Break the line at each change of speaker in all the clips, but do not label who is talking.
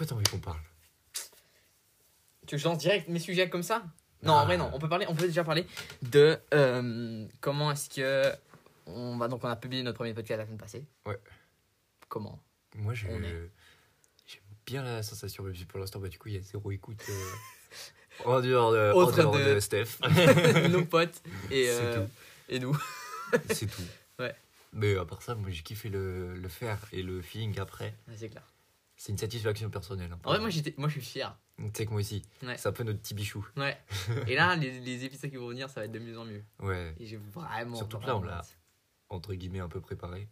quoi t'as envie qu'on parle?
Tu veux que je lance direct mes sujets comme ça? Non, en vrai, non. On peut, parler, on peut déjà parler de euh, comment est-ce que. On, va, donc, on a publié notre premier podcast la semaine passée.
Ouais.
Comment
Moi, j'ai bien la sensation, même si pour l'instant, bah, du coup, il y a zéro écoute. euh, en dehors de, en
Autre
dehors
de-
de Steph.
Nos potes et,
C'est
euh, et nous.
C'est tout.
Ouais.
Mais à part ça, moi, j'ai kiffé le, le faire et le feeling après.
Ouais, c'est clair.
C'est une satisfaction personnelle. hein.
En vrai, moi, j'étais, moi, je suis fier.
Tu sais que moi aussi.
Ouais.
C'est un peu notre petit bichou.
Ouais. Et là, les, les épisodes qui vont venir, ça va être de mieux en mieux.
Ouais.
Et j'ai vraiment.
Surtout que là, on l'a-. Entre guillemets, un peu préparé.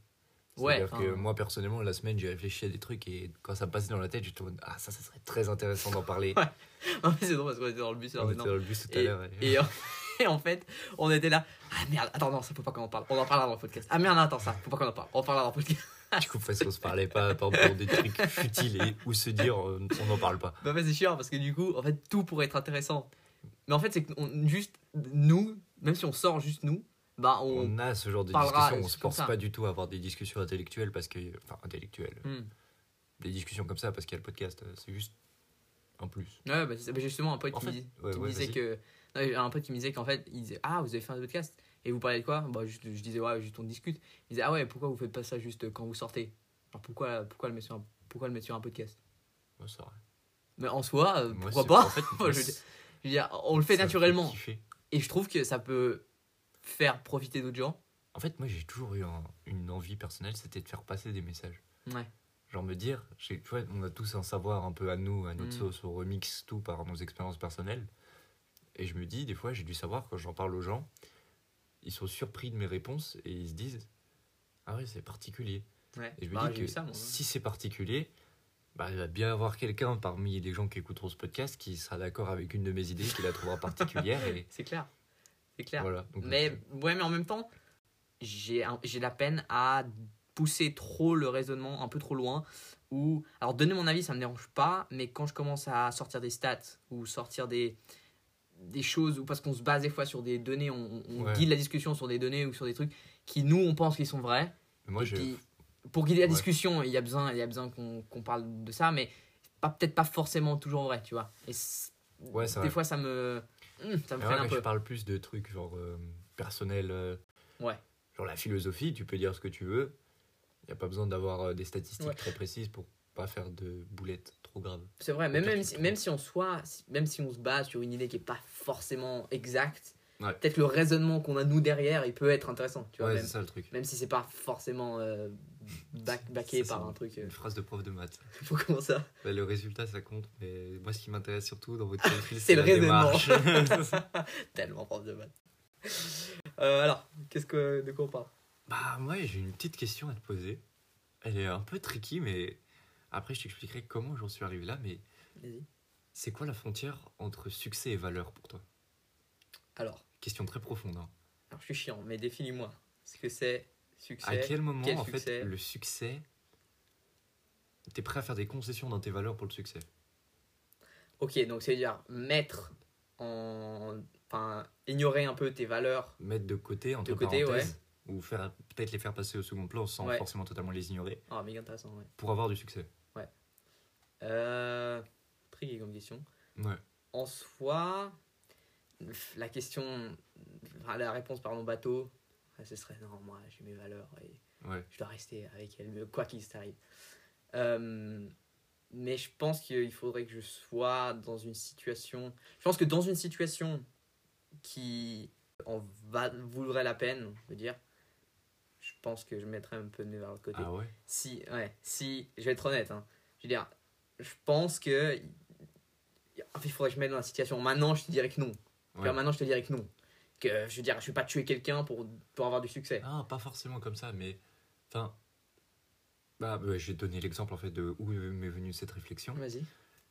Ouais,
C'est-à-dire que moi, personnellement, la semaine, j'ai réfléchi à des trucs et quand ça me passait dans la tête, j'étais en mode, ah, ça, ça serait très intéressant d'en parler.
Ouais. En fait, c'est drôle parce qu'on était dans le bus. alors
On
maintenant.
était dans le bus tout à l'heure. et-
et, en, et en fait, on était là. Ah merde, attends, non, ça faut pas qu'on en parle. On en parlera dans le podcast. Ah merde, attends, ça, faut pas qu'on en parle. On en parlera dans le podcast.
Du coup, parce qu'on se parlait pas pour des trucs futiles et où se dire, euh, on n'en parle pas.
Bah, en c'est chiant parce que du coup, en fait, tout pourrait être intéressant. Mais en fait, c'est que on- juste nous, même si on sort juste nous, bah on.
On a ce genre de
parlera,
discussion, on se force pas du tout à avoir des discussions intellectuelles parce que. Enfin, intellectuelles.
Hmm.
Des discussions comme ça parce qu'il y a le podcast, euh, c'est juste un plus.
Ouais, bah. Bah, justement, un pote
En
qui,
fait,
me
ouais,
qui me
ouais,
disait
vas-y.
que. non, un pote qui me disait qu'en fait, il disait Ah, vous avez fait un podcast Et vous parlez de quoi? Bah, juste, Je disais Ouais, juste on discute. Il disait Ah ouais, pourquoi vous faites pas ça juste quand vous sortez? Alors pourquoi, pourquoi, le mettre sur un, pourquoi le mettre sur un podcast?
Ouais, c'est vrai.
Mais en soi, euh, pourquoi pas?
En fait,
Moi, je veux dire, je veux dire, on le fait naturellement. Et je trouve que ça peut faire profiter d'autres gens.
En fait, moi, j'ai toujours eu un- une envie personnelle, c'était de faire passer des messages.
Ouais.
Genre me dire, tu vois, on a tous un savoir un peu à nous, à notre
Mm.
sauce, on remix tout par nos expériences personnelles. Et je me dis, des fois, j'ai dû savoir, quand j'en parle aux gens, ils sont surpris de mes réponses et ils se disent, ah ouais, c'est particulier.
Ouais.
Et je me
Bah,
dis que
eu ça, moi.
si c'est particulier, bah, il va bien y avoir quelqu'un parmi les gens qui écouteront ce podcast qui sera d'accord avec une de mes idées, qui la trouvera particulière. Et
C'est clair. C'est clair.
voilà. Donc,
Mais,
euh,
ouais, mais en même temps, j'ai la peine à pousser trop le raisonnement un peu trop loin. Ou, alors, donner mon avis, ça me dérange pas, mais quand je commence à sortir des stats ou sortir des, des choses, ou parce qu'on se base des fois sur des données, on, on
Ouais.
guide la discussion sur des données ou sur des trucs qui, nous, on pense qu'ils sont vrais.
moi,
puis, pour guider la
Ouais.
discussion, il y a besoin, il y a besoin qu'on parle de ça, mais pas peut-être pas forcément toujours vrai, tu vois. Et
Ouais,
des
vrai.
fois, ça me, hum, ça me freine un peu.
je parle plus de trucs genre euh, personnels. euh,
Ouais.
Genre la philosophie, tu peux dire ce que tu veux. Il n'y a pas besoin d'avoir euh, des statistiques très précises pour pas faire de boulettes trop graves.
C'est vrai, même,
Peut-être
même, si, même si on soit, même si on se base sur une idée qui est pas forcément exacte,
Ouais.
peut-être le raisonnement qu'on a nous derrière, il peut être intéressant, tu vois,
ouais,
même,
c'est ça le truc.
même si c'est pas forcément euh, back- backé
Ça,
par un truc. euh,
Une phrase de prof de maths.
faut comment ça
Ouais, le résultat, ça compte. Mais moi, ce qui m'intéresse surtout dans votre calcul,
C'est le raisonnement. Tellement prof de maths. Euh, alors, qu'est-ce que de quoi on parle?
Bah, moi, j'ai une petite question à te poser. Elle est un peu tricky, mais après, je t'expliquerai comment j'en suis arrivé là. Mais c'est quoi la frontière entre succès et valeur pour toi?
Alors,
Question très profonde. hein.
alors, je suis chiant, mais définis-moi ce que c'est succès.
À quel moment,
quel
en
succès?
fait, le succès. T'es prêt à faire des concessions dans tes valeurs pour le succès?
Ok, donc c'est à dire mettre en, enfin, ignorer un peu tes valeurs.
Mettre de côté, entre
De côté,
parenthèses, ou faire peut-être les faire passer au second plan sans
Ouais.
forcément totalement les ignorer,
Ah, méga intéressant, ouais.
pour avoir du succès.
Euh, tricky comme question.
Ouais.
En soi, la question, la réponse par mon bateau, ce serait non, moi j'ai mes valeurs et
Ouais.
je dois rester avec elles, quoi qu'il s'arrive. Euh, mais je pense qu'il faudrait que je sois dans une situation. Je pense que dans une situation qui en va, voudrait la peine, je veux dire, je pense que je mettrais un peu de mes valeurs de côté.
Ah ouais?
Si, ouais, si, je vais être honnête, hein. je veux dire, je pense que. En fait, il faudrait que je me mette dans la situation. Maintenant, je te dirais que non.
Ouais.
Maintenant, je te dirais que non. Que je veux dire, je vais pas tuer quelqu'un pour, pour avoir du succès.
Ah, pas forcément comme ça, mais. Enfin. Bah, bah, te donner l'exemple en fait de où m'est venue cette réflexion.
Vas-y.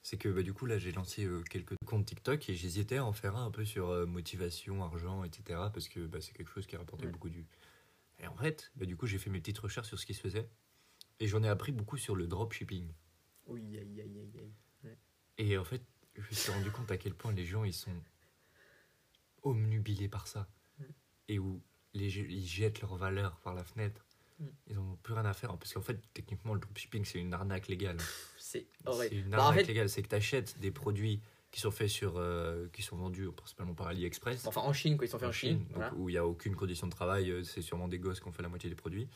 C'est que bah, du coup, là, j'ai lancé euh, quelques comptes TikTok et j'hésitais à en faire un un peu sur euh, motivation, argent, etc. Parce que bah, c'est quelque chose qui a rapporté
Ouais.
beaucoup du. Et en fait, bah, du coup, j'ai fait mes petites recherches sur ce qui se faisait et j'en ai appris beaucoup sur le dropshipping.
Oui, aïe, aïe, aïe, aïe.
Et en fait, je me suis rendu compte à quel point les gens ils sont omnubilés par ça
Mm.
et où les, ils jettent leurs valeurs par la fenêtre
Mm.
Ils ont plus rien à faire. Parce qu'en fait, techniquement, le dropshipping, c'est une arnaque légale.
C'est
C'est une
Bah, en
arnaque
fait-
légale. C'est que tu achètes des produits qui sont faits sur. euh, qui sont vendus principalement par AliExpress.
Enfin, en Chine, quoi, ils sont faits en, Chine.
donc,
voilà.
où il n'y a aucune condition de travail, euh, c'est sûrement des gosses qui ont fait la moitié des produits.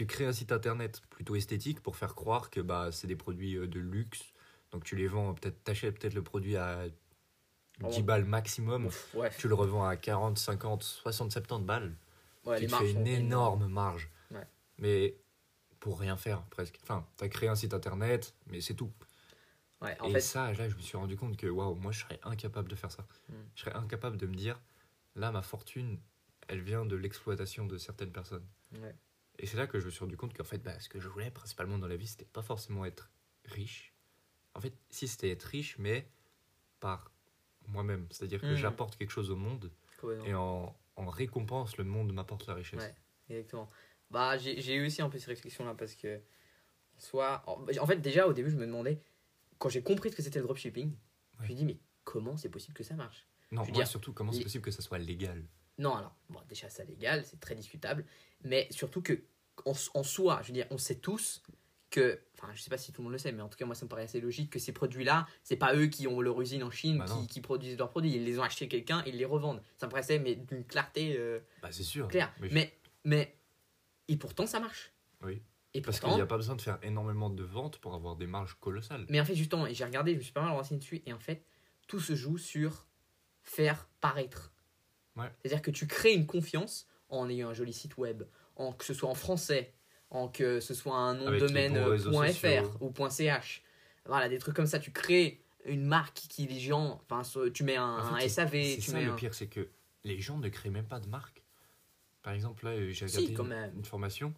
Tu crées un site internet plutôt esthétique pour faire croire que bah, c'est des produits euh, de luxe. Donc tu les vends, peut-être t'achètes peut-être le produit à 10
Vraiment.
balles maximum.
Ouf, ouais.
Tu le revends à 40, 50, 60, 70 balles.
Ouais,
tu
les
te
marges
fais une énorme marge.
Ouais.
Mais pour rien faire presque. Enfin, tu as créé un site internet, mais c'est tout.
En
Et
fait,
ça, là, je me suis rendu compte que waouh, moi, je serais incapable de faire ça.
Hmm.
Je serais incapable de me dire, là, ma fortune, elle vient de l'exploitation de certaines personnes. Et c'est là que je me suis rendu compte qu'en fait, bah, ce que je voulais principalement dans la vie, c'était pas forcément être riche. En fait, si c'était être riche, mais par moi-même. C'est-à-dire que
Hmm.
j'apporte quelque chose au monde et en, en récompense, le monde m'apporte la richesse.
Ouais. Exactement. Bah, j'ai eu aussi un peu ces réflexions-là parce que, soit. En, fait, déjà, au début, je me demandais, quand j'ai compris ce que c'était le dropshipping, je me suis dit, mais comment c'est possible que ça marche?
Non, moi
dire,
surtout, comment c'est possible que ça soit légal?
Non, alors, bon, déjà, c'est légal, c'est très discutable, mais surtout que, en, en soi, je veux dire, on sait tous que, enfin, je sais pas si tout le monde le sait, mais en tout cas, moi, ça me paraît assez logique que ces produits-là, c'est pas eux qui ont leur usine en Chine
Bah
qui, qui produisent leurs produits, ils les ont achetés quelqu'un, ils les revendent. Ça me paraissait, mais d'une clarté euh,
Bah, c'est sûr.
claire.
Mais
Mais, mais, et pourtant, ça marche.
Oui.
Et
Parce qu'il n'y a pas besoin de faire énormément de ventes pour avoir des marges colossales.
Mais en fait, justement, et j'ai regardé, je me suis pas mal renseigné dessus, et en fait, tout se joue sur faire paraître.
Ouais.
C'est-à-dire que tu crées une confiance en ayant un joli site web, en que ce soit en français, en que ce soit un nom de domaine .fr ou .ch. Voilà, des trucs comme ça. Tu crées une marque qui les gens, enfin, tu mets un,
En
un
fait, c'est-
SAV,
C'est ça
mets
le
un-
pire, c'est que les gens ne créent même pas de marque. Par exemple, là, j'ai regardé une, formation.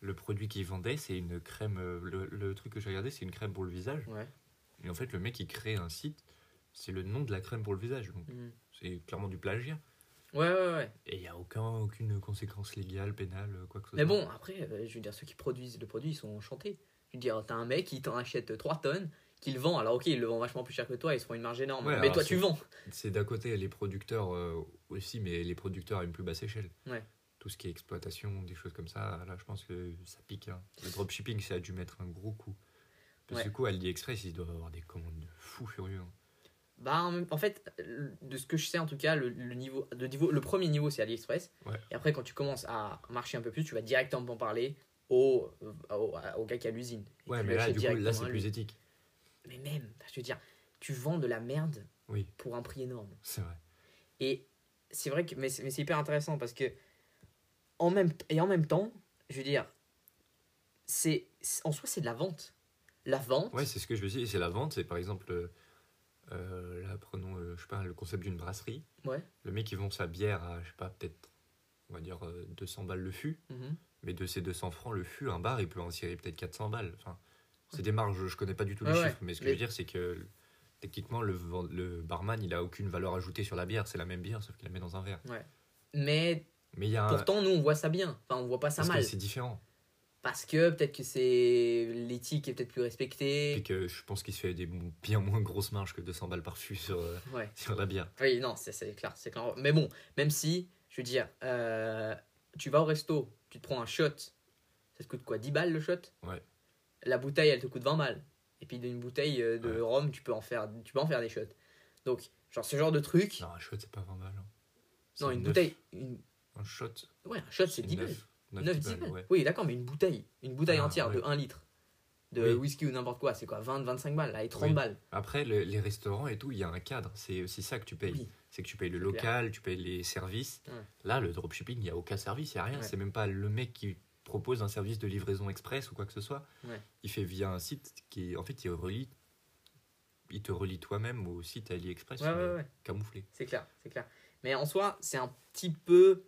Le produit qu'ils vendaient, c'est une crème. euh, Le, le truc que j'ai regardé, c'est une crème pour le visage.
Ouais.
Et en fait, le mec, il crée un site. C'est le nom de la crème pour le visage. Donc,
Mhm.
c'est clairement du plagiat.
Ouais, ouais, ouais.
Et il n'y a aucun, aucune conséquence légale, pénale, euh, quoi que ce
Mais
soit.
bon, après, euh, je veux dire, ceux qui produisent le produit, ils sont enchantés. Je veux dire, t'as un mec qui t'en achète 3 tonnes, qui le vend. Alors, ok, il le vend vachement plus cher que toi, ils se font une marge énorme.
Ouais,
mais toi, tu vends.
C'est d'un côté les producteurs euh, aussi, mais les producteurs à une plus basse échelle.
Ouais.
Tout ce qui est exploitation, des choses comme ça, là je pense que ça pique. hein. Le dropshipping, ça a dû mettre un gros coup. Parce que
Ouais.
du coup, AliExpress, ils doivent avoir des commandes de fous furieux. hein.
Bah, en, fait, euh, de ce que je sais, en tout cas, le, le niveau, de niveau, le premier niveau, c'est AliExpress.
Ouais.
Et après, quand tu commences à marcher un peu plus, tu vas directement parler au, au, au gars qui a l'usine.
Ouais, mais là, du coup, là, c'est plus éthique.
Mais même, je veux dire, tu vends de la merde
Oui,
pour un prix énorme.
c'est vrai.
Et c'est vrai que mais c'est hyper intéressant parce que en même et en même temps, je veux dire c'est c'est- en soi c'est de la vente. La vente.
Ouais, c'est ce que je veux dire. C'est la vente. C'est par exemple, euh, là, prenons, euh, je sais pas, le concept d'une brasserie.
Ouais.
Le mec, il vend sa bière à, je sais pas, peut-être, on va dire, euh, 200 balles le fût.
Mhm.
Mais de ces 200 francs, le fût, un bar, il peut en tirer peut-être 400 balles. Enfin, c'est des marges, je connais pas du tout les
ouais.
chiffres, mais ce que
Mais-
je veux dire, c'est que techniquement, le, barman, il a aucune valeur ajoutée sur la bière. C'est la même bière, sauf qu'il la met dans un verre.
Mais
y a un.
pourtant nous on voit ça bien. Enfin on voit pas ça
parce
mal
c'est différent.
Parce que peut-être que c'est l'éthique est peut-être plus
Et
respectée.
que je pense qu'il se fait des bien moins grosses marges que 200 balles par fût sur, euh,
Ouais.
sur la bière.
Oui, non, c'est clair, c'est clair. Mais bon, même si, je veux dire, euh, tu vas au resto, tu te prends un shot, ça te coûte quoi 10 balles le shot?
Ouais.
La bouteille, elle te coûte 20 balles. Et puis d'une bouteille euh, de
Ouais.
rhum, tu peux, en faire, tu peux en faire des shots. Donc, genre ce genre de truc.
Non, un shot, c'est pas 20 balles. hein.
Non, une bouteille. Une,
Un shot,
ouais, un shot, c'est 10 balles.
9,
9, 10 balles.
ouais.
Oui, d'accord, mais une bouteille. Une bouteille
Ah,
entière de
ouais.
1 litre. De
Oui.
whisky ou n'importe quoi, c'est quoi 20, 25 balles, allez, 30
Oui.
balles.
Après, le- les restaurants et tout, il y a un cadre. C'est aussi ça que tu payes.
Oui.
C'est que tu payes le local, tu payes les services.
Ouais.
Là, le dropshipping, il n'y a aucun service, il n'y a rien. C'est même pas le mec qui propose un service de livraison express ou quoi que ce soit. Il fait via un site qui, en fait, il relie. Il te relie toi-même au site AliExpress,
Ouais,
mais
ouais, ouais.
camouflé.
C'est clair, c'est clair. Mais en soi, c'est un petit peu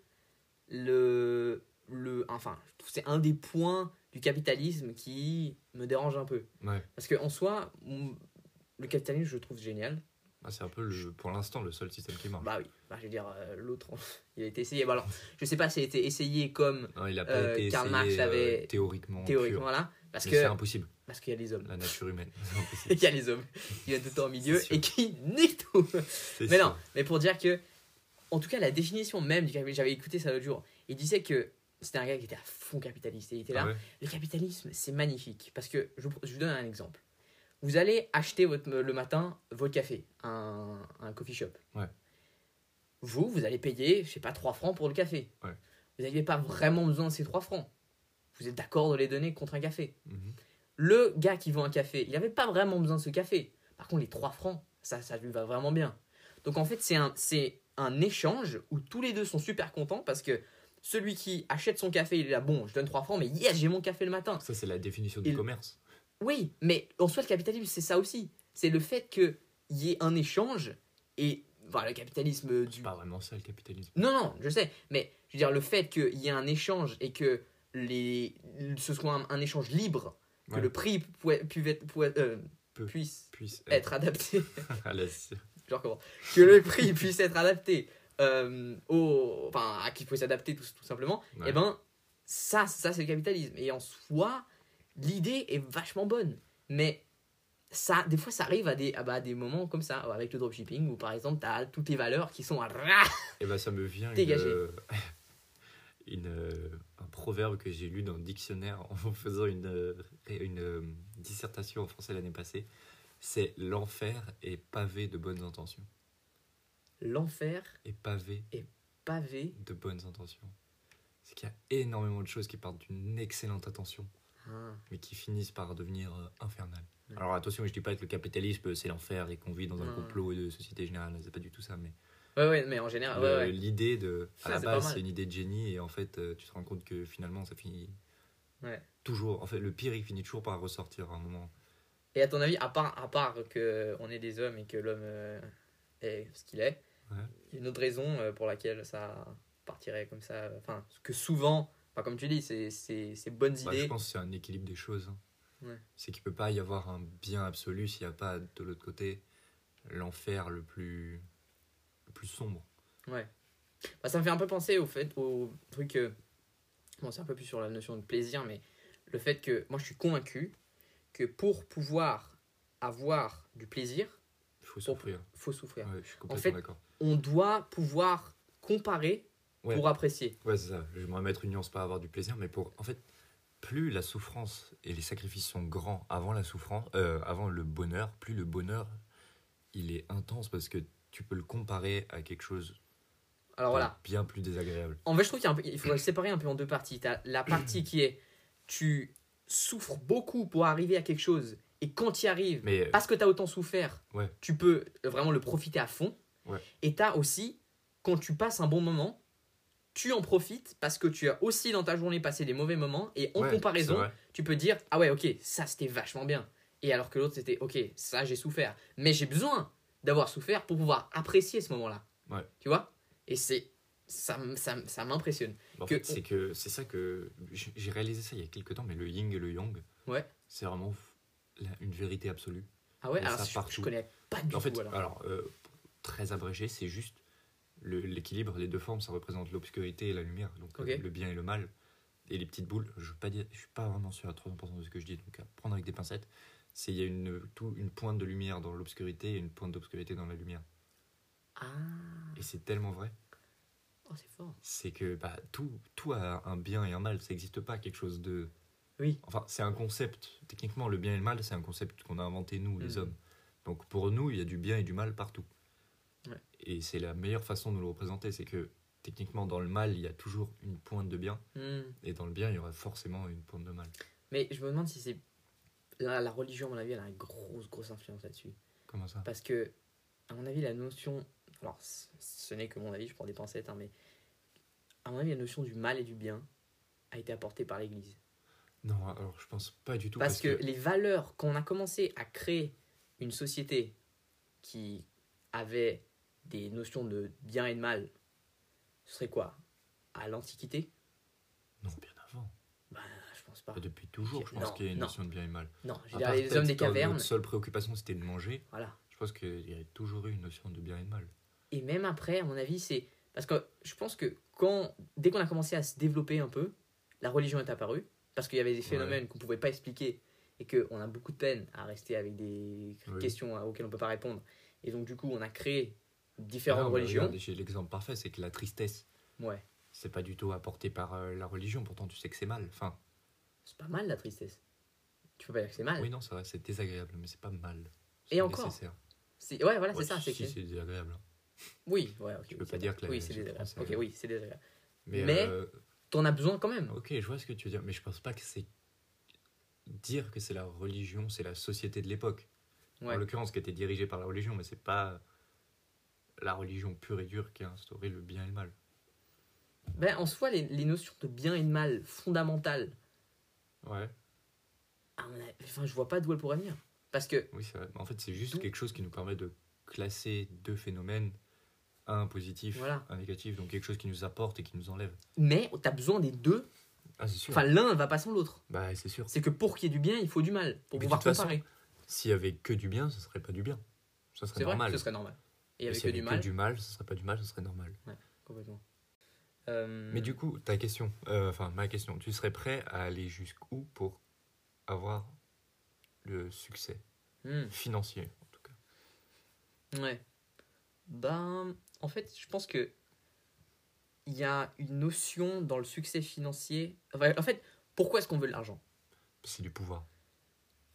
le. Le enfin, que c'est un des points du capitalisme qui me dérange un peu.
Ouais.
Parce qu'en soi, on- le capitalisme, je le trouve génial.
Ah, c'est un peu, le, pour l'instant, le seul système qui marche.
Bah oui, bah, je veux dire, euh, l'autre, il a été essayé. Bah alors, je sais pas s'il a été essayé comme
Non, il n'a pas
Euh,
été
Karl Marx l'avait
euh, théoriquement.
théoriquement. Parce
Mais
que
c'est impossible.
parce qu'il y a les hommes.
La nature humaine. C'est
Il
impossible.
y a les hommes qui viennent tout le temps au milieu et qui niquent tout. Mais
sûr.
non, mais pour dire que, en tout cas, la définition même du capitalisme, j'avais écouté ça l'autre jour, il disait que c'était un gars qui était à fond capitaliste. Et il était
Ah
là.
ouais
Le capitalisme, c'est magnifique. Parce que, je, vous- je vous donne un exemple. Vous allez acheter votre, le matin votre café, un, un coffee shop.
Ouais.
Vous, vous allez payer, je sais pas, 3 francs pour le café.
Ouais.
Vous n'avez pas vraiment besoin de ces 3 francs. Vous êtes d'accord de les donner contre un café.
Mhm.
Le gars qui vend un café, il n'avait pas vraiment besoin de ce café. Par contre, les 3 francs, ça, ça lui va vraiment bien. Donc en fait, c'est un, c'est un échange où tous les deux sont super contents parce que celui qui achète son café, il est là, bon, je donne 3 francs, mais yes, j'ai mon café le matin.
Ça, c'est la définition du
Il-
commerce.
Oui, mais en soi, le capitalisme, c'est ça aussi. C'est le fait qu'il y ait un échange et voilà, le capitalisme du.
C'est pas vraiment ça le capitalisme.
Non, non, je sais, mais je veux dire, le fait qu'il y ait un échange et que les, ce soit un, un échange libre, que
Ouais.
le prix euh, Puisse être adapté.
à la-
je recommence. Que le prix puisse être adapté euh, au. Enfin, à qu'il puisse s'adapter tout, tout simplement,
Ouais.
et ben, ça, ça c'est le capitalisme. Et en soi, l'idée est vachement bonne. Mais ça, des fois, ça arrive à des, à, bah, des moments comme ça, avec le dropshipping, où par exemple, tu as toutes tes valeurs qui sont à.
Et bah ça me vient une, euh, une, un proverbe que j'ai lu dans le dictionnaire en faisant une, euh, une dissertation en français l'année passée. C'est l'enfer est pavé de bonnes intentions.
L'enfer
Et pavé
pavé.
de bonnes intentions. C'est qu'il y a énormément de choses qui partent d'une excellente intention,
Ah,
mais qui finissent par devenir euh, infernales.
Ouais.
Alors attention, je dis pas que le capitalisme c'est l'enfer et qu'on vit dans un complot de société générale, c'est pas du tout ça, mais
Ouais, ouais, mais en général,
Le-
ouais, ouais.
L'idée de. À la base, c'est une idée de génie et en fait, euh, tu te rends compte que finalement, ça finit.
Ouais.
Toujours. En fait, le pire, il finit toujours par ressortir à un moment.
Et à ton avis, à part, à part que on est des hommes et que l'homme euh, est ce qu'il est,
Ouais.
il y a une autre raison euh, pour laquelle ça partirait comme ça. Enfin, que souvent, enfin, comme tu dis, c'est c'est- ces bonnes
Bah, je
idées.
pense que c'est un équilibre des choses. hein.
Ouais.
C'est qu'il peut pas y avoir un bien absolu s'il n'y a pas de l'autre côté l'enfer le plus, le plus sombre.
Ouais. Bah, ça me fait un peu penser au fait, au truc. euh, bon, c'est un peu plus sur la notion de plaisir, mais le fait que moi je suis convaincu que pour pouvoir avoir du plaisir,
faut souffrir.
faut souffrir.
Ouais, je suis complètement
fait,
d'accord.
On doit pouvoir comparer
Ouais.
pour apprécier.
Ouais, c'est ça. J'aimerais mettre une nuance, pas avoir du plaisir, mais pour. En fait, plus la souffrance et les sacrifices sont grands avant la souffrance, euh, avant le bonheur, plus le bonheur, il est intense parce que tu peux le comparer à quelque chose
Alors voilà.
bien plus désagréable.
En fait, je trouve qu'il faudrait le séparer un peu en deux parties. Tu as la partie qui est tu souffres beaucoup pour arriver à quelque chose et quand tu y arrives,
Mais euh,
parce que tu as autant souffert,
Ouais.
tu peux vraiment le profiter à fond.
Ouais.
Et tu as aussi, quand tu passes un bon moment, tu en profites parce que tu as aussi dans ta journée passé des mauvais moments et en
ouais,
comparaison, tu peux dire ah ouais ok ça c'était vachement bien et alors que l'autre c'était ok ça j'ai souffert mais j'ai besoin d'avoir souffert pour pouvoir apprécier ce moment là
Ouais.
tu vois? Et c'est ça ça, ça m'impressionne
En fait, c'est que c'est ça que j'ai réalisé ça il y a quelques temps, mais le yin et le yang,
Ouais.
c'est vraiment la- une vérité absolue.
ah ouais alors
ça
je, je
partout.
connais pas du
En fait,
tout alors.
alors, euh, très abrégé, c'est juste le- l'équilibre, les deux formes, ça représente l'obscurité et la lumière, donc euh, le bien et le mal. Et les petites boules, je ne suis pas vraiment sûr à 300% de ce que je dis, donc à prendre avec des pincettes. C'est il y a une tout, une pointe de lumière dans l'obscurité et une pointe d'obscurité dans la lumière.
ah
Et c'est tellement vrai.
oh, c'est fort
C'est que bah, tout, tout a un bien et un mal. Ça n'existe pas quelque chose de.
Oui.
Enfin, c'est un concept. Techniquement, le bien et le mal, c'est un concept qu'on a inventé nous, les
Mhm.
hommes. Donc pour nous, il y a du bien et du mal partout.
Ouais.
Et c'est la meilleure façon de nous le représenter. C'est que techniquement, dans le mal, il y a toujours une pointe de bien.
Hmm.
Et dans le bien, il y aura forcément une pointe de mal.
mais je me demande si c'est la, la religion à mon avis elle a une grosse grosse influence là-dessus
Comment ça?
Parce que, à mon avis, la notion. Alors, ce n'est que mon avis, je prends des pincettes, hein, mais. À mon avis, la notion du mal et du bien a été apportée par l'Église.
Non, alors je pense pas du tout.
Parce, que, les valeurs, quand on a commencé à créer une société qui avait des notions de bien et de mal, ce serait quoi? À l'Antiquité?
Non, bien avant.
Bah, je pense pas.
Depuis toujours, je pense qu'il y a une
non.
notion de bien et mal.
Non, je veux dire, les hommes des cavernes,
Notre seule préoccupation, c'était de manger.
voilà.
Je pense qu'il y a toujours eu une notion de bien et de mal.
Et même après, à mon avis, c'est. Parce que je pense que quand, dès qu'on a commencé à se développer un peu, la religion est apparue. Parce qu'il y avait des phénomènes qu'on ne pouvait pas expliquer. Et qu'on a beaucoup de peine à rester avec des
Oui.
questions auxquelles on ne peut pas répondre. Et donc, du coup, on a créé différentes
non,
religions.
J'ai l'exemple parfait, c'est que la tristesse,
Ouais.
c'est pas du tout apporté par euh, la religion, pourtant tu sais que c'est mal. Enfin,
C'est pas mal la tristesse. Tu peux pas dire que c'est mal.
oui, non, c'est vrai, c'est désagréable, mais c'est pas mal.
Et encore,
nécessaire.
Ouais, voilà,
Ouais,
c'est ça. c'est
si, c'est désagréable. hein.
Oui, ouais, ok.
Tu peux pas dire que la
Oui, c'est désagréable.
française-
Ok, oui, c'est désagréable.
Mais,
Mais-
euh,
T'en as besoin quand même.
ok, je vois ce que tu veux dire, mais je pense pas que c'est dire que c'est la religion, c'est la société de l'époque.
Ouais.
En l'occurrence, qui était dirigée par la religion, mais c'est pas la religion pure et dure qui a instauré le bien et le mal.
Ben, en soi, les, les notions de bien et de mal fondamentales,
Ouais,
enfin, je vois pas d'où elles pourraient venir. Parce que,
oui, c'est vrai. En fait, c'est juste quelque chose qui nous permet de classer deux phénomènes, un positif,
Voilà.
un négatif, donc quelque chose qui nous apporte et qui nous enlève.
mais t'as besoin des deux.
Ah, c'est sûr.
Enfin, l'un va pas sans l'autre.
bah, c'est sûr.
C'est que pour qu'il y ait du bien, il faut du mal. Pour
Mais
pouvoir comparer.
S'il y avait que du bien, ce serait pas du bien. Ça serait
C'est vrai,
normal.
ce serait normal. Et
Et
avec
s'il
que du
avait
mal,
que du mal, ce serait pas du mal, ce serait normal.
complètement. Euh,
Mais du coup, ta question, euh, enfin ma question, tu serais prêt à aller jusqu'où pour avoir le succès
hmm.
financier en tout cas?
Ouais. Ben, en fait, je pense que il y a une notion dans le succès financier. Enfin, en fait, pourquoi est-ce qu'on veut de l'argent?
C'est du pouvoir.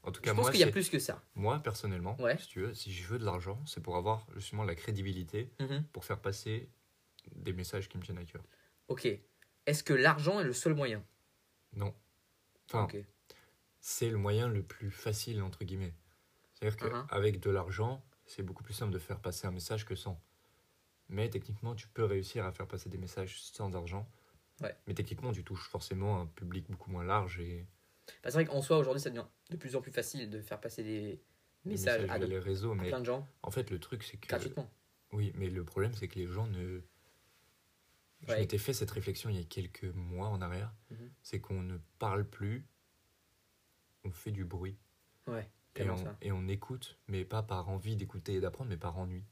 En tout
Je
cas,
pense
moi,
qu'il y a plus que ça.
moi personnellement,
Ouais.
si tu veux, si je veux de l'argent, c'est pour avoir justement la crédibilité
Mhm.
pour faire passer des messages qui me tiennent à cœur.
Ok. Est-ce que l'argent est le seul moyen?
Non. Enfin, c'est le moyen le plus facile entre guillemets. C'est-à-dire
Mhm.
qu'avec de l'argent, c'est beaucoup plus simple de faire passer un message que sans. Mais techniquement, tu peux réussir à faire passer des messages sans argent.
Ouais.
Mais techniquement, tu touches forcément un public beaucoup moins large et
Bah, c'est vrai qu'en soi, aujourd'hui, ça devient de plus en plus facile de faire passer des messages à, de-
les réseaux.
à plein de gens
en fait, le truc, c'est que.
gratuitement.
Oui, mais le problème, c'est que les gens ne. Je m'étais fait cette réflexion il y a quelques mois en arrière.
Mhm.
C'est qu'on ne parle plus, on fait du bruit.
Ouais,
Et
tellement
on,
ça.
et on écoute, mais pas par envie d'écouter et d'apprendre, mais par ennui.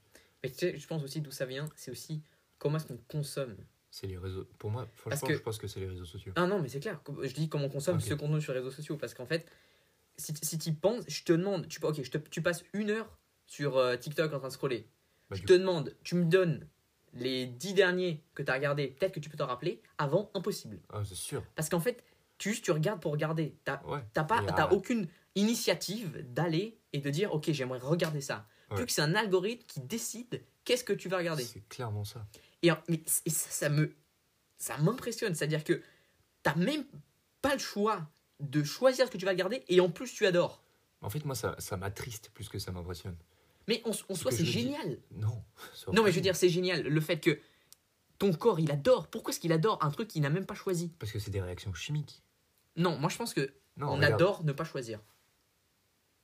Mais tu sais, je pense aussi d'où ça vient, c'est aussi comment est-ce qu'on consomme.
C'est les réseaux. Pour moi, franchement,
que-
je pense que c'est les réseaux sociaux.
Ah non, mais c'est clair. Je dis comment on consomme
Ok.
ce contenu sur les réseaux sociaux. Parce qu'en fait, si, si tu penses, je te demande, tu, ok, je te- tu passes une heure sur euh, TikTok en train de scroller.
Bah,
je te demande, tu me donnes les dix derniers que tu as regardés, peut-être que tu peux t'en rappeler. Avant, impossible.
Ah, c'est sûr.
Parce qu'en fait, tu tu regardes pour regarder.
Ouais.
pas, t'as
ah,
aucune initiative d'aller et de dire, ok, j'aimerais regarder ça. Vu que c'est un algorithme qui décide qu'est-ce que tu vas regarder.
C'est clairement ça.
Et, mais, et ça, ça me ça m'impressionne. C'est-à-dire que t'as même pas le choix de choisir ce que tu vas regarder et en plus tu adores.
En fait, moi, ça, ça m'attriste plus que ça m'impressionne.
Mais en, en soi, c'est
dis.
génial.
Non.
Non, mais je veux dire, c'est génial. Le fait que ton corps, il adore. Pourquoi est-ce qu'il adore un truc qu'il n'a même pas choisi?
Parce que c'est des réactions chimiques.
Non, moi je pense que
Non,
on
regarde.
adore ne pas choisir.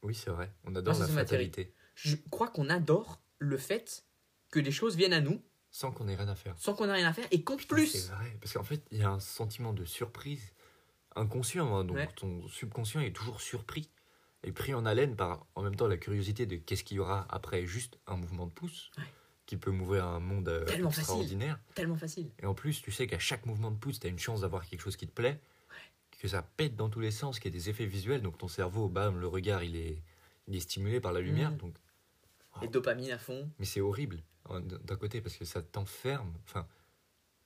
Oui, c'est vrai. On adore
Moi,
la fatalité.
Je crois qu'on adore le fait que les choses viennent à nous
Sans qu'on ait rien à faire.
sans qu'on ait rien à faire et qu'en plus,
C'est vrai. Parce qu'en fait, il y a un sentiment de surprise inconscient. hein. Donc,
Ouais.
ton subconscient est toujours surpris et pris en haleine par en même temps la curiosité de qu'est-ce qu'il y aura après juste un mouvement de pouce
Ouais.
qui peut mouvoir un monde euh,
Tellement facile.
extraordinaire.
tellement facile.
Et en plus, tu sais qu'à chaque mouvement de pouce, tu as une chance d'avoir quelque chose qui te plaît, que ça pète dans tous les sens, qu'il y a des effets visuels. Donc, ton cerveau, bam, le regard, il est, il est stimulé par la lumière.
Mhm.
Donc,
Et dopamine à fond.
mais c'est horrible d'un côté parce que ça t'enferme. Enfin,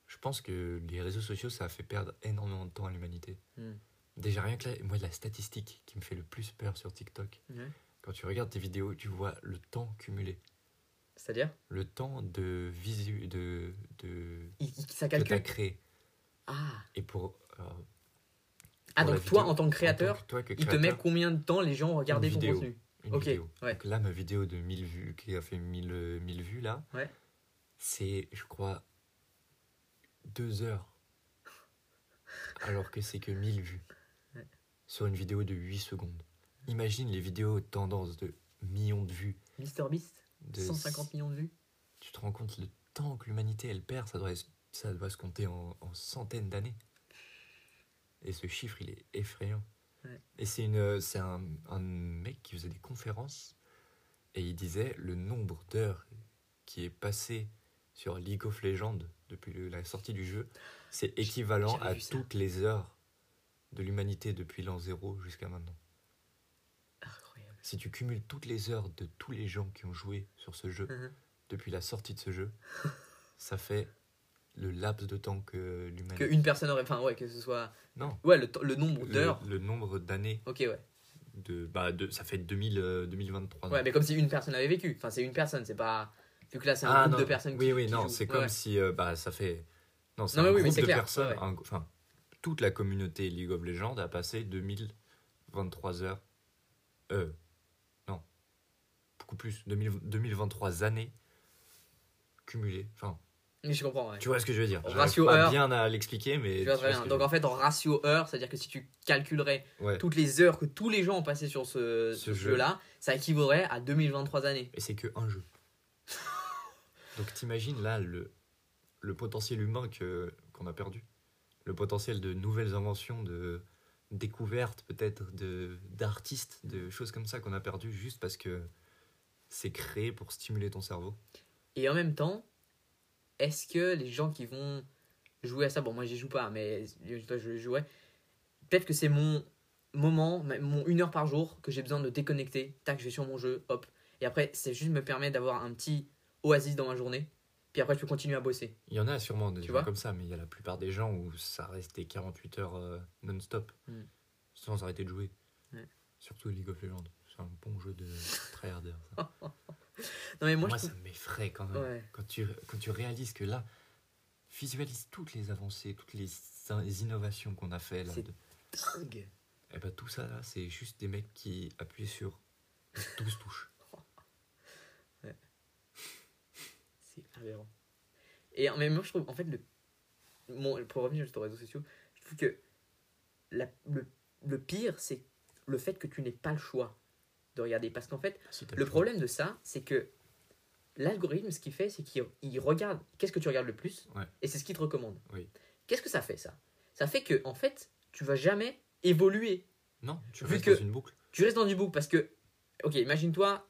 je pense que les réseaux sociaux, ça a fait perdre énormément de temps à l'humanité.
Hmm.
Déjà, rien que là, moi, la statistique qui me fait le plus peur sur TikTok, quand tu regardes tes vidéos, tu vois le temps cumulé.
C'est-à-dire,
Le temps de visu, de, de
il- il- ça
que
calcule?
créé.
Ah,
Et pour. euh,
ah
pour
donc toi,
vidéo,
en tant que créateur,
en tant que toi que
il te met combien de temps les gens regardaient
Une
ton
vidéo.
contenu?
Une vidéo.
ouais.
Donc là, ma vidéo de 1000 vues, qui a fait 1000, euh, 1000 vues là,
Ouais.
c'est, je crois, deux heures. Alors que c'est que 1000 vues.
Ouais.
Sur une vidéo de 8 secondes. Imagine les vidéos tendance de millions de vues.
Mister Beast,
De
150 millions de vues.
Tu te rends compte le temps que l'humanité elle perd, ça doit, ça doit se compter en, en centaines d'années. Et ce chiffre, il est effrayant.
Ouais.
Et c'est une, c'est un, un mec qui faisait des conférences et il disait le nombre d'heures qui est passé sur League of Legends depuis le- la sortie du jeu, c'est équivalent à
ça.
toutes les heures de l'humanité depuis l'an zéro jusqu'à maintenant.
Incroyable.
Si tu cumules toutes les heures de tous les gens qui ont joué sur ce jeu
Mhm.
depuis la sortie de ce jeu, ça fait le laps de temps que l'humanité.
Que une personne aurait. Enfin, ouais, que ce soit.
Non.
Ouais, le, le nombre d'heures.
le nombre d'années
Ok, ouais.
de, bah, de. Ça fait 2000, euh, 2023 ans.
Ouais, mais comme si une personne avait vécu. Enfin, c'est une personne, c'est pas. Vu que là, c'est un
Ah,
groupe
non.
de personnes
Oui,
qui.
oui,
qui
non, c'est
Ouais,
comme
ouais.
si. euh, bah, ça fait. Non, c'est un
oui,
groupe de
clair,
personnes. un- Enfin, toute la communauté League of Legends a passé 2023 heures. Euh. Non. Beaucoup plus. 2000 2023 années cumulées. Enfin,
Oui, je comprends, ouais.
tu vois ce que je veux dire.
Ratio
pas
heure.
bien à l'expliquer, mais.
Je vois
tu vois
Donc en fait, en ratio heure, c'est-à-dire que si tu calculerais.
Ouais.
toutes les heures que tous les gens ont passé sur ce,
Ce
ce
jeu.
jeu-là, ça équivaudrait à 2023 années.
Et c'est que un jeu. Donc t'imagines là le, le potentiel humain que qu'on a perdu. Le potentiel de nouvelles inventions, de découvertes peut-être, de d'artistes, de choses comme ça qu'on a perdu juste parce que c'est créé pour stimuler ton cerveau.
Et en même temps, est-ce que les gens qui vont jouer à ça, bon moi j'y joue pas, mais toi je jouais, peut-être que c'est mon moment, mon une heure par jour que j'ai besoin de déconnecter, tac je vais sur mon jeu, hop, et après c'est juste me permet d'avoir un petit oasis dans ma journée, puis après je peux continuer à bosser.
Il y en a sûrement des
Tu
gens
vois?
comme ça, mais il y a la plupart des gens où ça reste des 48 heures euh, non-stop,
Mm.
sans arrêter de jouer. Surtout League of Legends. C'est un bon jeu de tryharder. ça.
Non mais moi,
Moi,
je
ça m'effraie quand même.
Ouais.
Quand, tu, quand tu réalises que là, visualise toutes les avancées, toutes les, in- les innovations qu'on a fait là.
C'est
de-
dingue.
Et ben tout ça là, c'est juste des mecs qui appuient sur 12 touches.
C'est aberrant. Et en même temps, je trouve, en fait, le, mon, pour revenir juste aux réseaux sociaux, je trouve que la, le, le pire, c'est le fait que tu n'aies pas le choix de regarder. Parce qu'en fait, le problème de ça, c'est que l'algorithme, ce qu'il fait, c'est qu'il il regarde qu'est-ce que tu regardes le plus,
Ouais.
et c'est ce qu'il te recommande.
Oui.
Qu'est-ce que ça fait, ça? Ça fait que, en fait, tu vas jamais évoluer.
Non, tu
Vu
restes
que-
dans une boucle.
Tu restes dans du bouc parce que, ok, imagine-toi,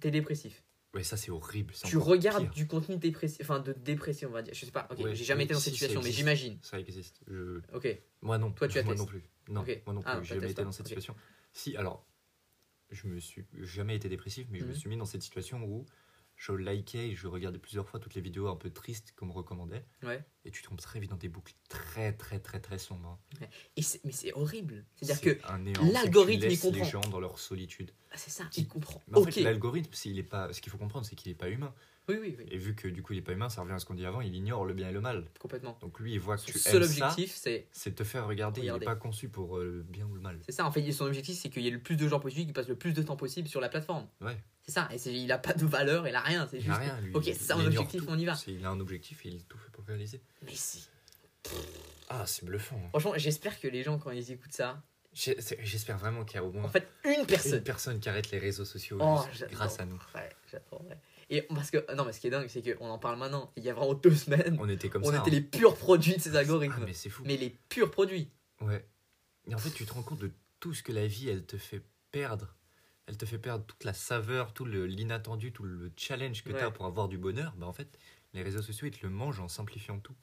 t'es dépressif.
Ouais, ça c'est horrible.
Tu regardes
pire.
du contenu dépressif, enfin de dépression, on va dire. Je sais pas, ok,
Ouais,
j'ai jamais
oui,
été dans cette situation, mais j'imagine.
Ça existe. Je-
Ok,
Moi non.
Toi, tu
Moi
attestes.
non plus. Non,
Ok.
moi non plus.
Ah,
j'ai jamais été dans cette situation. Si, alors, je me suis jamais été dépressif, mais je me
Mhm.
suis mis dans cette situation où je likais et je regardais plusieurs fois toutes les vidéos un peu tristes qu'on me recommandait.
ouais.
Et tu tombes très vite dans des boucles très très très très sombres. hein.
Et mais c'est horrible. C'est-à-dire que, l'algorithme, il comprend.
les gens dans leur solitude.
ah, c'est ça,
Qui-
il comprend.
En
ok,
fait, l'algorithme, s'il est pas, ce qu'il faut comprendre, c'est qu'il n'est pas humain.
Oui, oui, oui,
Et vu que du coup il est pas humain, ça revient à ce qu'on dit avant, il ignore le bien et le mal.
complètement.
Donc lui, il voit que
Son
tu
seul
aimes ça,
objectif, c'est.
c'est de te faire regarder.
Regarder.
Il n'est pas conçu pour euh, le bien ou le mal.
C'est ça, en fait, son objectif, c'est qu'il y ait le plus de gens possible qui passent le plus de temps possible sur la plateforme.
Ouais.
C'est ça, et il a pas de valeur, il a rien. C'est
Il n'a
juste.
rien, lui.
Ok, c'est ça mon objectif,
tout.
on y va.
Il a un objectif et il tout fait pour le réaliser.
Mais si.
Ah, c'est bluffant. hein.
Franchement, j'espère que les gens, quand ils écoutent ça,
J'espère vraiment qu'il y a au moins
en fait, une personne.
une personne qui arrête les réseaux sociaux
Oh,
grâce à nous.
Ouais, j'adore, ouais. Et parce que, non, mais ce qui est dingue, c'est qu'on en parle maintenant. Il y a vraiment deux semaines,
On était comme
on
ça.
était
hein.
les purs produits de ces algorithmes.
Ah, mais c'est fou.
mais les purs produits.
Ouais. Et en fait, tu te rends compte de tout ce que la vie, elle te fait perdre. Elle te fait perdre toute la saveur, tout l'inattendu, tout le challenge que tu as
Ouais.
pour avoir du bonheur. Bah, en fait, les réseaux sociaux, ils te le mangent en simplifiant tout.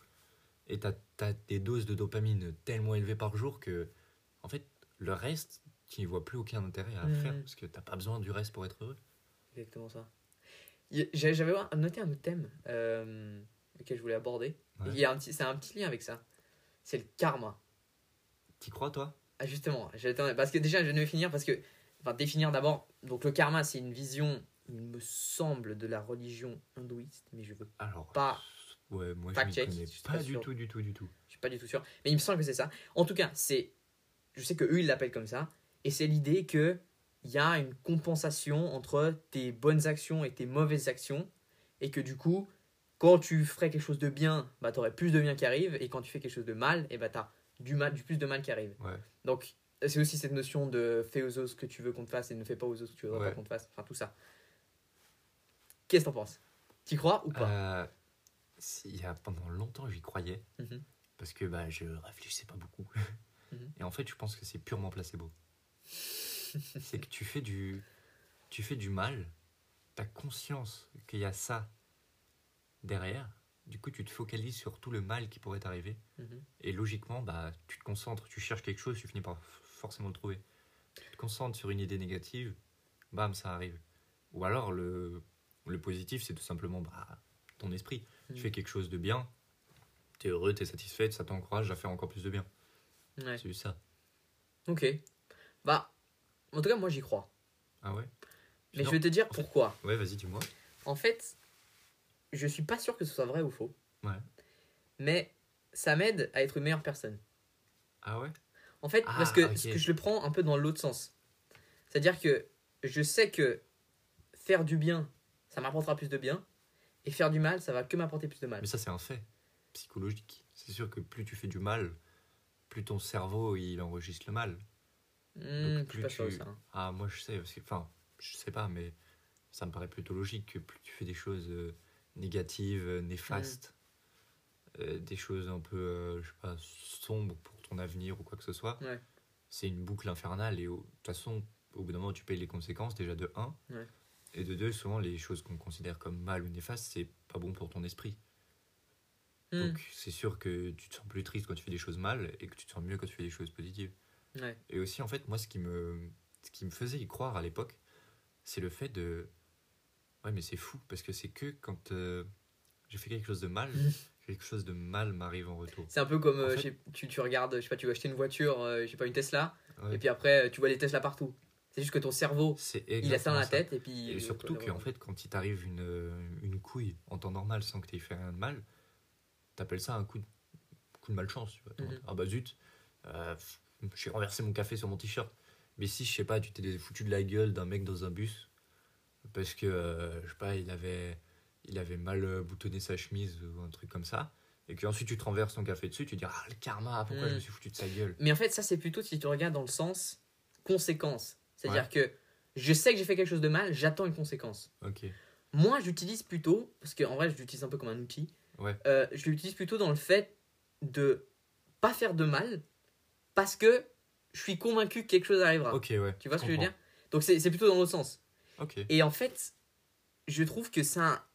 Et tu as, des doses de dopamine tellement élevées par jour que, en fait, le reste, tu n'y vois plus aucun intérêt à
Mhm.
faire parce que t'as pas besoin du reste pour être heureux.
Exactement ça. J'avais noté un autre thème euh, que je voulais aborder.
Ouais.
Il y a un petit, c'est un petit lien avec ça. C'est le karma.
T'y crois, toi?
Ah, justement, j'attendais- parce que déjà, je vais finir parce que, enfin, définir d'abord. Donc, le karma, c'est une vision, il me semble, de la religion hindouiste, mais je veux
Alors.
pas
Ouais, moi,
Fact
m'y
check,
connais
je suis
pas,
pas
du tout, du tout, du tout.
Je suis pas du tout sûr, mais il me semble que c'est ça. En tout cas, c'est, je sais que eux ils l'appellent comme ça, et c'est l'idée que il y a une compensation entre tes bonnes actions et tes mauvaises actions, et que du coup, quand tu ferais quelque chose de bien, bah t'aurais plus de bien qui arrive, et quand tu fais quelque chose de mal, et bah t'as du mal, du plus de mal qui arrive.
Ouais.
Donc c'est aussi cette notion de fais aux autres ce que tu veux qu'on te fasse et ne fais pas aux autres ce que tu veux
Ouais.
pas qu'on te fasse, enfin tout ça. Qu'est-ce que t'en penses? T'y crois ou pas?
Euh, si, il y a, pendant longtemps, j'y croyais.
Mhm.
Parce que bah, je réfléchissais pas beaucoup.
Mhm.
Et en fait, je pense que c'est purement placebo. C'est que tu fais du, tu fais du mal, tu as conscience qu'il y a ça derrière. Du coup, tu te focalises sur tout le mal qui pourrait t'arriver.
Mhm.
Et logiquement, bah, tu te concentres, tu cherches quelque chose, tu finis par forcément le trouver. Tu te concentres sur une idée négative, bam, ça arrive. Ou alors, le, le positif, c'est tout simplement bah, ton esprit.
Mhm.
Tu fais quelque chose de bien, T'es heureux, t'es satisfait, ça t'encourage à faire encore plus de bien.
Ouais.
C'est ça.
Ok. Bah, en tout cas, moi j'y crois.
Ah ouais?
Mais
Non.
je vais te dire pourquoi.
Ouais, vas-y, dis-moi.
En fait, je suis pas sûr que ce soit vrai ou faux.
Ouais.
Mais ça m'aide à être une meilleure personne.
Ah ouais?
En fait,
Ah,
parce que, que je le prends un peu dans l'autre sens. C'est-à-dire que je sais que faire du bien, ça m'apportera plus de bien. Et faire du mal, ça va que m'apporter plus de mal.
Mais ça, c'est un fait psychologique. C'est sûr que plus tu fais du mal, plus ton cerveau il enregistre le mal.
Hmm,
Donc,
je suis
plus
pas
tu-
ça. hein.
Ah, moi je sais, parce que, enfin, je sais pas, mais ça me paraît plutôt logique que plus tu fais des choses euh, négatives, euh, néfastes, euh, des choses un peu, euh, je sais pas, sombres pour ton avenir ou quoi que ce soit,
Ouais.
c'est une boucle infernale et au- de toute façon, au bout d'un moment, tu payes les conséquences déjà de 1.
Ouais.
Et de deux, souvent, les choses qu'on considère comme mal ou néfastes, c'est pas bon pour ton esprit.
Hmm,
Donc, c'est sûr que tu te sens plus triste quand tu fais des choses mal et que tu te sens mieux quand tu fais des choses positives.
Ouais.
Et aussi, en fait, moi, ce qui me, ce qui me faisait y croire à l'époque, c'est le fait de. Ouais, mais c'est fou, parce que c'est que quand euh, j'ai fait quelque chose de mal, quelque chose de mal m'arrive en retour.
C'est un peu comme euh,
fait-
je sais- tu, tu regardes, je sais pas, tu vas acheter une voiture, euh, je sais pas, une Tesla,
Ouais.
et puis après, tu vois les Tesla partout. C'est juste que ton cerveau, il a ça dans la
ça.
tête, et puis.
Et surtout qu'en fait, quand il t'arrive une, euh, une couille en temps normal sans que tu aies fait rien de mal, t'appelles ça un coup de, coup de malchance. Tu vois.
Mhm.
mode, Ah bah zut, euh, j'ai renversé mon café sur mon t-shirt. Mais si, je sais pas, tu t'es foutu de la gueule d'un mec dans un bus parce que, euh, je sais pas, il avait, il avait mal euh, boutonné sa chemise ou un truc comme ça. Et que ensuite tu te renverses ton café dessus, tu dis Ah, le karma, pourquoi je me suis foutu de sa gueule?
Mais en fait, ça, c'est plutôt si tu regardes dans le sens conséquence. C'est-à-dire que je sais que j'ai fait quelque chose de mal, j'attends une conséquence.
Ok.
Moi, j'utilise plutôt, parce qu'en vrai, je l'utilise un peu comme un outil,
Ouais.
euh, je l'utilise plutôt dans le fait de pas faire de mal, parce que je suis convaincu que quelque chose arrivera.
Ok, ouais.
Tu vois ce que je veux dire? Donc, c'est plutôt dans l'autre sens.
Ok.
Et en fait, je trouve que ça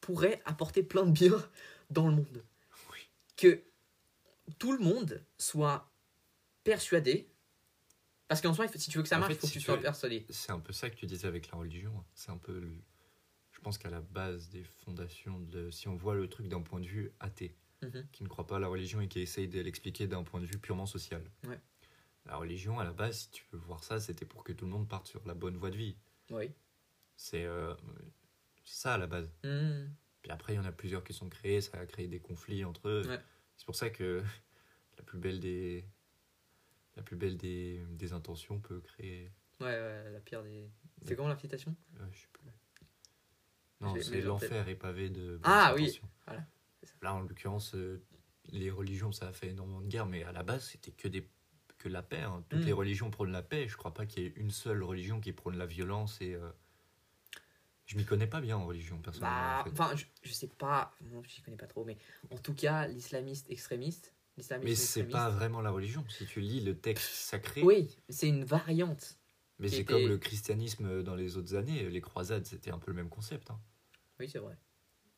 pourrait apporter plein de bien dans le monde.
Oui.
Que tout le monde soit persuadé. Parce qu'en soi, si tu veux que ça marche, il faut
si
que tu sois
veux-
persuadé.
C'est un peu ça que tu disais avec la religion. C'est un peu, le- je pense qu'à la base des fondations, de, si on voit le truc d'un point de vue athée,
Mhm.
qui ne croit pas à la religion et qui essaye de l'expliquer d'un point de vue purement social.
Ouais.
La religion, à la base, si tu veux voir ça, c'était pour que tout le monde parte sur la bonne voie de vie.
Oui.
C'est euh, ça à la base.
Mhm.
Puis après, il y en a plusieurs qui sont créés, ça a créé des conflits entre eux.
Ouais.
C'est pour ça que la plus belle des, la plus belle des, des intentions peut créer
Ouais, ouais, la pire des. C'est comment l'invitation
Euh, je sais plus. Non, c'est l'enfer est pavé de.
Ah, oui. Voilà.
Là, en l'occurrence, euh, les religions, ça a fait énormément de guerres, mais à la base, c'était que des que la paix. hein. Toutes
Mm.
les religions prônent la paix. Je crois pas qu'il y ait une seule religion qui prône la violence et. euh, Je m'y connais pas bien en religion, personnellement.
Bah,
en fait.
enfin, je, je sais pas, non, je connais pas trop, mais en tout cas, l'islamiste extrémiste,
Mais c'est pas vraiment la religion. Si tu lis le texte sacré,
Oui, c'est une variante.
mais c'est
était-
comme le christianisme dans les autres années. Les croisades, c'était un peu le même concept. hein.
Oui, c'est vrai.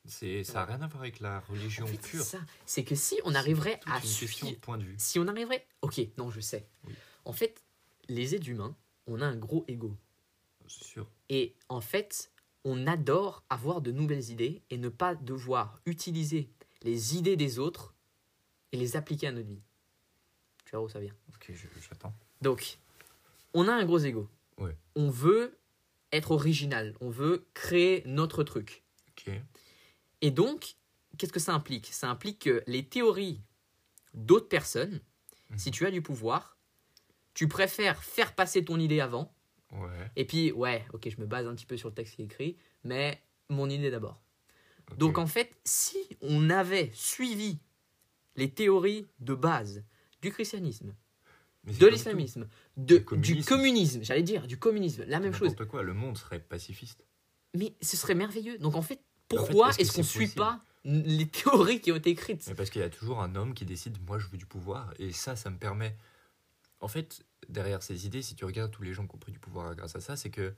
C'est, ça n'a rien à voir avec la religion
En fait, c'est
pure.
ça. C'est que si on arriverait à
de
suivre,
point de vue.
si on arriverait, ok, non, je sais.
Oui.
En fait, les êtres humains, on a un gros ego.
C'est sûr.
Et en fait, on adore avoir de nouvelles idées et ne pas devoir utiliser les idées des autres et les appliquer à notre vie. Tu vois où ça vient?
Ok, je- j'attends.
Donc, on a un gros ego.
Ouais.
On veut être original. On veut créer notre truc.
Ok.
Et donc, qu'est-ce que ça implique? Ça implique que les théories d'autres personnes,
Mhm.
si tu as du pouvoir, tu préfères faire passer ton idée avant.
Ouais.
Et puis, ouais, ok, je me base un petit peu sur le texte qui est écrit, mais mon idée d'abord. Donc en fait, si on avait suivi les théories de base du christianisme, de l'islamisme,
Du communisme.
communisme, j'allais dire, du communisme, la même chose.
N'importe quoi, le monde serait pacifiste.
Mais ce serait merveilleux. Donc en fait,
Mais en fait,
pourquoi
est-ce
qu'on
c'est
suit pas les théories qui ont été écrites?
Mais parce qu'il y a toujours un homme qui décide, moi je veux du pouvoir, et ça, ça me permet. En fait, derrière ces idées, si tu regardes tous les gens qui ont pris du pouvoir grâce à ça, c'est que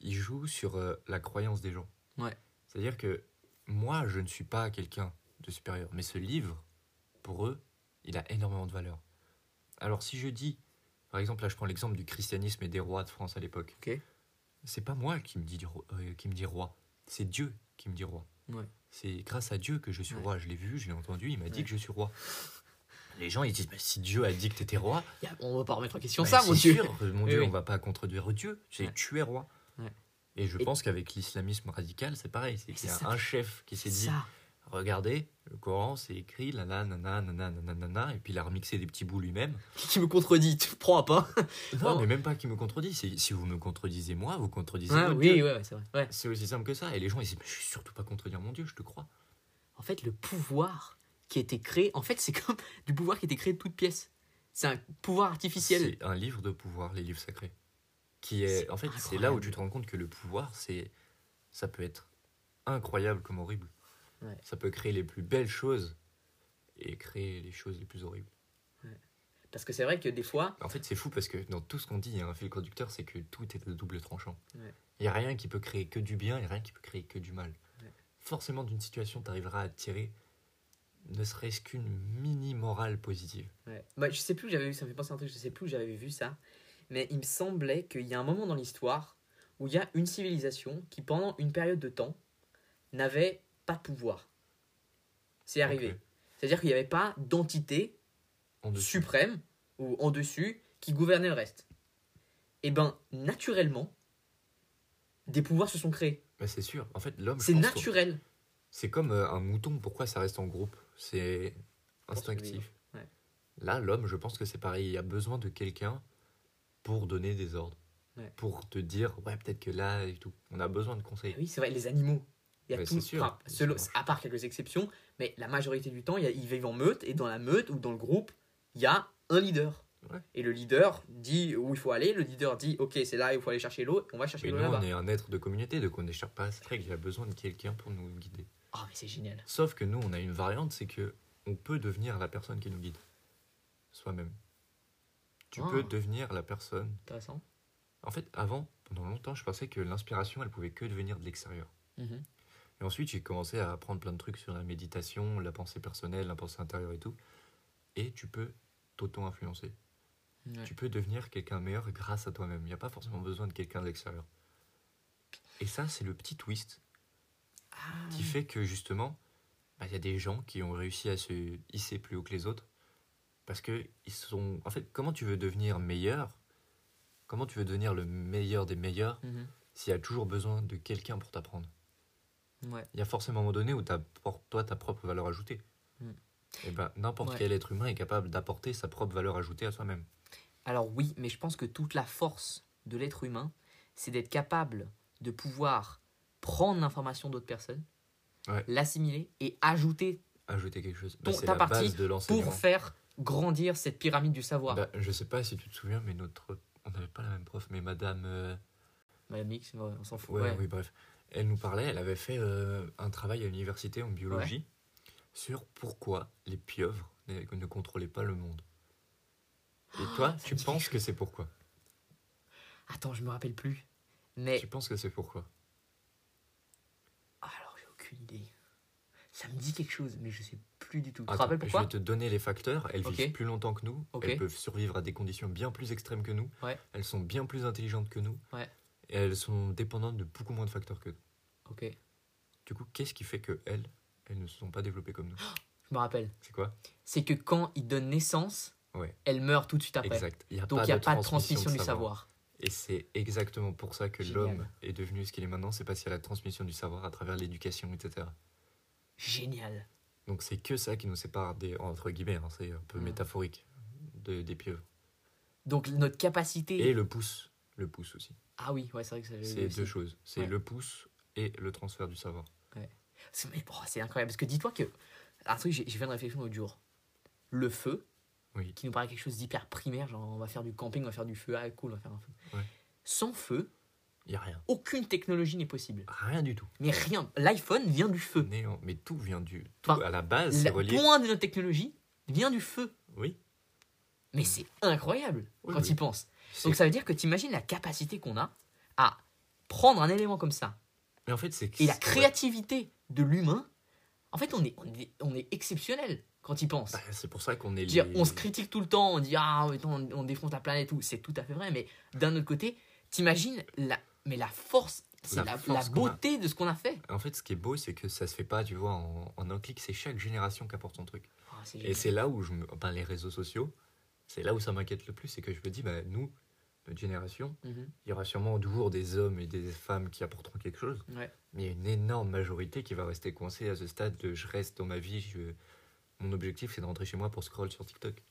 ils jouent sur euh, la croyance des gens.
Ouais.
C'est-à-dire que moi, je ne suis pas quelqu'un de supérieur, mais ce livre, pour eux, il a énormément de valeur. Alors si je dis, par exemple, là je prends l'exemple du christianisme et des rois de France à l'époque.
Ok.
C'est pas moi qui me ro- euh, qui me dis roi. c'est Dieu qui me dit roi.
Ouais.
C'est grâce à Dieu que je suis
Ouais.
roi. Je l'ai vu, je l'ai entendu, il m'a dit que je suis roi. Les gens, ils disent, mais si Dieu a dit que tu étais roi,
on va pas remettre en question
bah,
ça, mon Dieu.
sûr, mon Dieu,
oui.
on va pas contredire Dieu. C'est tu es roi. Et je
Et-
pense qu'avec l'islamisme radical, c'est pareil. C'est un chef qui s'est dit. Regardez, le Coran, c'est écrit, là, là, nana, nana, nana, nana, et puis il a remixé des petits bouts lui-même.
Qui me contredit, tu prends à pas.
Non, mais même pas qui me contredit. Si vous me contredisez moi, vous contredisez votre
oui,
Dieu.
ouais, ouais, c'est vrai. Ouais.
C'est aussi simple que ça. Et les gens, ils disent, mais je suis surtout pas contredire mon Dieu, je te crois.
En fait, le pouvoir qui a été créé, en fait, c'est comme du pouvoir qui a été créé de toutes pièces. C'est un pouvoir artificiel.
C'est un livre de pouvoir, les livres sacrés. Qui est,
C'est
en fait, c'est là où tu te rends compte que le pouvoir, c'est, ça peut être incroyable comme horrible.
Ouais.
Ça peut créer les plus belles choses et créer les choses les plus horribles.
Parce que c'est vrai que des fois,
En fait, c'est fou parce que dans tout ce qu'on dit, il y a un fil conducteur, c'est que tout est à double tranchant.
Ouais.
Il n'y a rien qui peut créer que du bien, il n'y a rien qui peut créer que du mal.
Ouais.
Forcément, d'une situation, tu arriveras à tirer ne serait-ce qu'une mini morale positive.
Ouais. Bah, je sais plus où j'avais vu, ça me fait penser à un truc, je sais plus où j'avais vu ça, mais il me semblait qu'il y a un moment dans l'histoire où il y a une civilisation qui, pendant une période de temps, n'avait pas de pouvoir. C'est arrivé. C'est-à-dire qu'il n'y avait pas d'entité suprême ou en dessus qui gouvernait le reste. Et ben, naturellement, des pouvoirs se sont créés.
Bah, c'est sûr. En fait, l'homme,
C'est naturel.
c'est comme euh, un mouton. Pourquoi ça reste en groupe? C'est instinctif.
ouais.
Là, l'homme, je pense que c'est pareil. Il y a besoin de quelqu'un pour donner des ordres.
Ouais.
Pour te dire, ouais, peut-être que là et tout. On a besoin de conseils.
Ah Oui, c'est vrai, les animaux. Il y a tout,
sûr.
enfin, selon- à part quelques exceptions, mais la majorité du temps, il y a- ils vivent en meute, et dans la meute ou dans le groupe, il y a un leader.
Ouais.
Et le leader dit où il faut aller, le leader dit ok, c'est là, il faut aller chercher l'eau, on va chercher l'eau là-bas.
on est un être de communauté, donc on n'échappe pas à cette règle. Il a besoin de quelqu'un pour nous guider.
Oh, mais c'est génial.
Sauf que nous, on a une variante, c'est que on peut devenir la personne qui nous guide. Soi-même. Tu
Ah.
peux devenir la personne.
Intéressant.
En fait, avant, pendant longtemps, je pensais que l'inspiration, elle pouvait que devenir de l'extérieur.
Mhm.
Et ensuite, j'ai commencé à apprendre plein de trucs sur la méditation, la pensée personnelle, la pensée intérieure et tout. Et tu peux t'auto-influencer.
Ouais.
Tu peux devenir quelqu'un meilleur grâce à toi-même. Il n'y a pas forcément besoin de quelqu'un de l'extérieur. Et ça, c'est le petit twist
Ah,
qui fait que justement, bah, il y a des gens qui ont réussi à se hisser plus haut que les autres. Parce que ils sont. En fait, comment tu veux devenir meilleur? Comment tu veux devenir le meilleur des meilleurs
mhm.
s'il y a toujours besoin de quelqu'un pour t'apprendre?
Ouais.
Il y a forcément un moment donné où tu apportes toi ta propre valeur ajoutée.
Mm.
Et ben n'importe
Ouais.
quel être humain est capable d'apporter sa propre valeur ajoutée à soi-même.
Alors oui, mais je pense que toute la force de l'être humain, c'est d'être capable de pouvoir prendre l'information d'autres personnes,
Ouais.
l'assimiler et ajouter
Ajouter quelque chose. Bah,
Ton- ta
la
partie
base de
pour faire grandir cette pyramide du savoir.
Bah, je sais pas si tu te souviens, mais notre. On n'avait pas la même prof, mais madame. euh,
Madame ouais, on s'en fout.
Ouais,
ouais.
oui, bref. Elle nous parlait, elle avait fait euh, un travail à l'université en biologie sur pourquoi les pieuvres ne, contrôlaient pas le monde. Et toi,
Ah,
tu
dit
penses que c'est pourquoi?
Attends, je me rappelle plus. Mais
Tu penses que c'est pourquoi?
Ah, alors j'ai aucune idée. Ça me dit quelque chose, mais je sais plus du tout. Tu te
Je vais te donner les facteurs. Elles vivent plus longtemps que nous. Elles peuvent survivre à des conditions bien plus extrêmes que nous.
Ouais.
Elles sont bien plus intelligentes que nous.
Ouais.
Et elles sont dépendantes de beaucoup moins de facteurs que nous.
Ok,
Du coup, qu'est-ce qui fait que elles, elles ne se sont pas développées comme nous?
Je me rappelle.
C'est quoi?
C'est que quand ils donnent naissance,
Ouais.
elle meurt tout de suite après.
Exact. Il y a
Donc il n'y a pas de transmission du savoir.
Et c'est exactement pour ça que l'homme est devenu ce qu'il est maintenant, c'est parce qu'il y a la transmission du savoir à travers l'éducation, etc.
Génial.
Donc c'est que ça qui nous sépare des, entre guillemets, hein, c'est un peu
Ouais.
métaphorique, de, des pieuvres.
Donc notre capacité.
Et le pouce, le pouce aussi.
Ah oui, ouais, c'est vrai que ça.
C'est deux choses, c'est
Ouais.
le pouce et le transfert du savoir.
C'est oh, c'est incroyable. Parce que dis-toi que. Un truc, j'ai fait une réflexion l'autre jour. Le feu,
Oui.
qui nous paraît quelque chose d'hyper primaire, genre on va faire du camping, on va faire du feu, ah cool, on va faire un feu.
Ouais.
Sans feu,
Il y a rien,
aucune technologie n'est possible.
rien du tout.
Mais rien. L'iPhone vient du feu.
Néant. Mais tout vient du, tout
Enfin,
à la base, c'est
Le
relié.
point de notre technologie vient du feu.
Oui.
Mais c'est incroyable
Oui,
quand
oui.
penses.
C'est-
Donc ça veut dire que tu imagines la capacité qu'on a à prendre un élément comme ça
Mais en fait, c'est
et la créativité de l'humain. En fait, on est, on est, on est exceptionnel quand penses.
Bah, c'est pour ça qu'on est. Les-
on se critique tout le temps, on dit ah on, on défonce la planète tout, c'est tout à fait vrai, mais d'un autre côté, t'imagines la, mais la force C'est
La
la, la
force qu'on a.
beauté de ce qu'on a fait.
En fait, ce qui est beau, c'est que ça se fait pas, tu vois, en, en un clic. C'est chaque génération qui apporte son truc.
Oh, c'est
Et c'est là où je me. Enfin, les réseaux sociaux, c'est là où ça m'inquiète le plus. C'est que je me dis, bah, nous, notre génération,
Mhm.
il y aura sûrement toujours des hommes et des femmes qui apporteront quelque chose.
Ouais.
Mais il y a une énorme majorité qui va rester coincée à ce stade de je reste dans ma vie. Je... Mon objectif, c'est de rentrer chez moi pour scroll sur TikTok.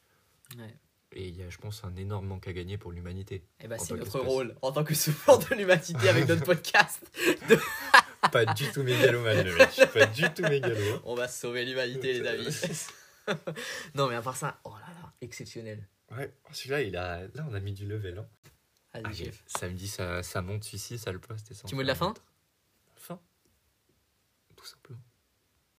Ouais.
Et il y a, je pense, un énorme manque à gagner pour l'humanité.
Et bah,
En
c'est notre rôle en tant que souffrant de l'humanité avec notre podcast.
Pas du tout mégalomane, le mec. Pas du tout mégalo.
On va sauver l'humanité, les amis. non, mais à part ça, oh là, exceptionnel.
Ouais, celui-là, il a... là, on a mis du level. Hein.
Allez,
Ah,
chef.
Samedi, ça, ça monte ici, ça le poste. Et ça
Tu mot de la fin
Fin? Tout simplement.